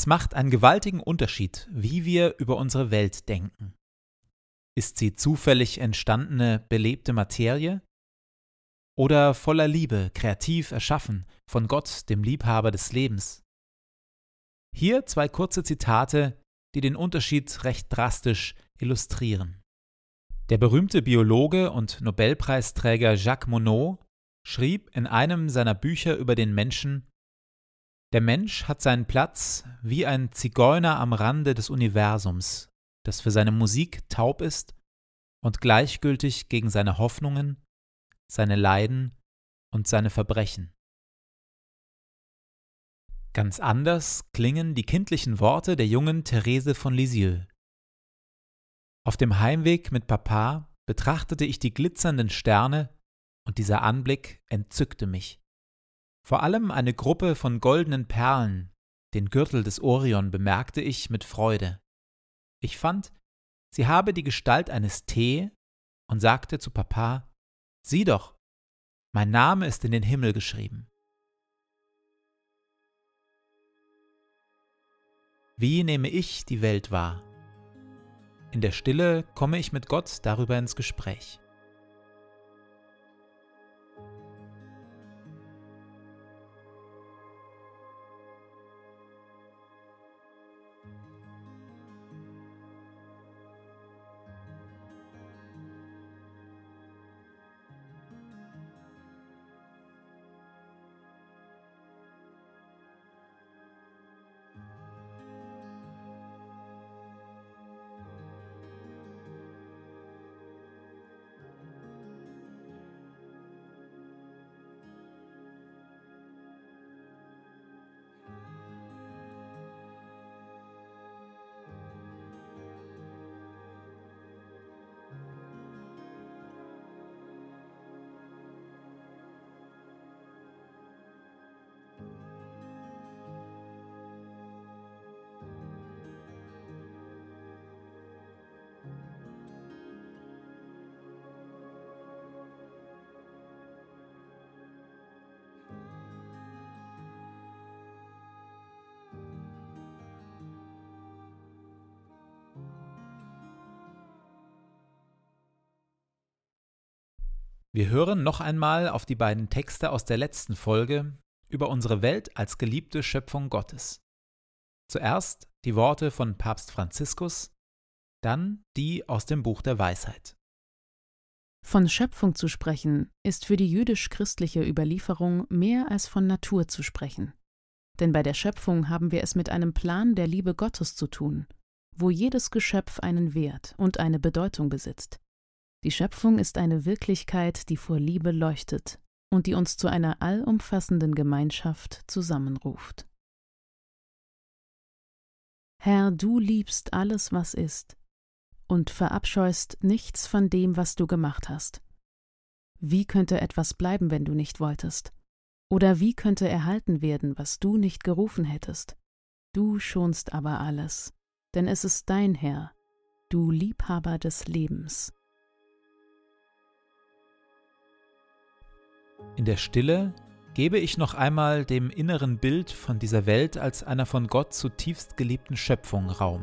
Es macht einen gewaltigen Unterschied, wie wir über unsere Welt denken. Ist sie zufällig entstandene, belebte Materie? Oder voller Liebe, kreativ erschaffen, von Gott, dem Liebhaber des Lebens? Hier zwei kurze Zitate, die den Unterschied recht drastisch illustrieren. Der berühmte Biologe und Nobelpreisträger Jacques Monod schrieb in einem seiner Bücher über den Menschen der Mensch hat seinen Platz wie ein Zigeuner am Rande des Universums, das für seine Musik taub ist und gleichgültig gegen seine Hoffnungen, seine Leiden und seine Verbrechen. Ganz anders klingen die kindlichen Worte der jungen Therese von Lisieux. Auf dem Heimweg mit Papa betrachtete ich die glitzernden Sterne und dieser Anblick entzückte mich. Vor allem eine Gruppe von goldenen Perlen, den Gürtel des Orion, bemerkte ich mit Freude. Ich fand, sie habe die Gestalt eines T und sagte zu Papa, Sieh doch, mein Name ist in den Himmel geschrieben. Wie nehme ich die Welt wahr? In der Stille komme ich mit Gott darüber ins Gespräch. Wir hören noch einmal auf die beiden Texte aus der letzten Folge über unsere Welt als geliebte Schöpfung Gottes. Zuerst die Worte von Papst Franziskus, dann die aus dem Buch der Weisheit. Von Schöpfung zu sprechen, ist für die jüdisch-christliche Überlieferung mehr als von Natur zu sprechen. Denn bei der Schöpfung haben wir es mit einem Plan der Liebe Gottes zu tun, wo jedes Geschöpf einen Wert und eine Bedeutung besitzt. Die Schöpfung ist eine Wirklichkeit, die vor Liebe leuchtet und die uns zu einer allumfassenden Gemeinschaft zusammenruft. Herr, du liebst alles, was ist, und verabscheust nichts von dem, was du gemacht hast. Wie könnte etwas bleiben, wenn du nicht wolltest? Oder wie könnte erhalten werden, was du nicht gerufen hättest? Du schonst aber alles, denn es ist dein Herr, du Liebhaber des Lebens. In der Stille gebe ich noch einmal dem inneren Bild von dieser Welt als einer von Gott zutiefst geliebten Schöpfung Raum.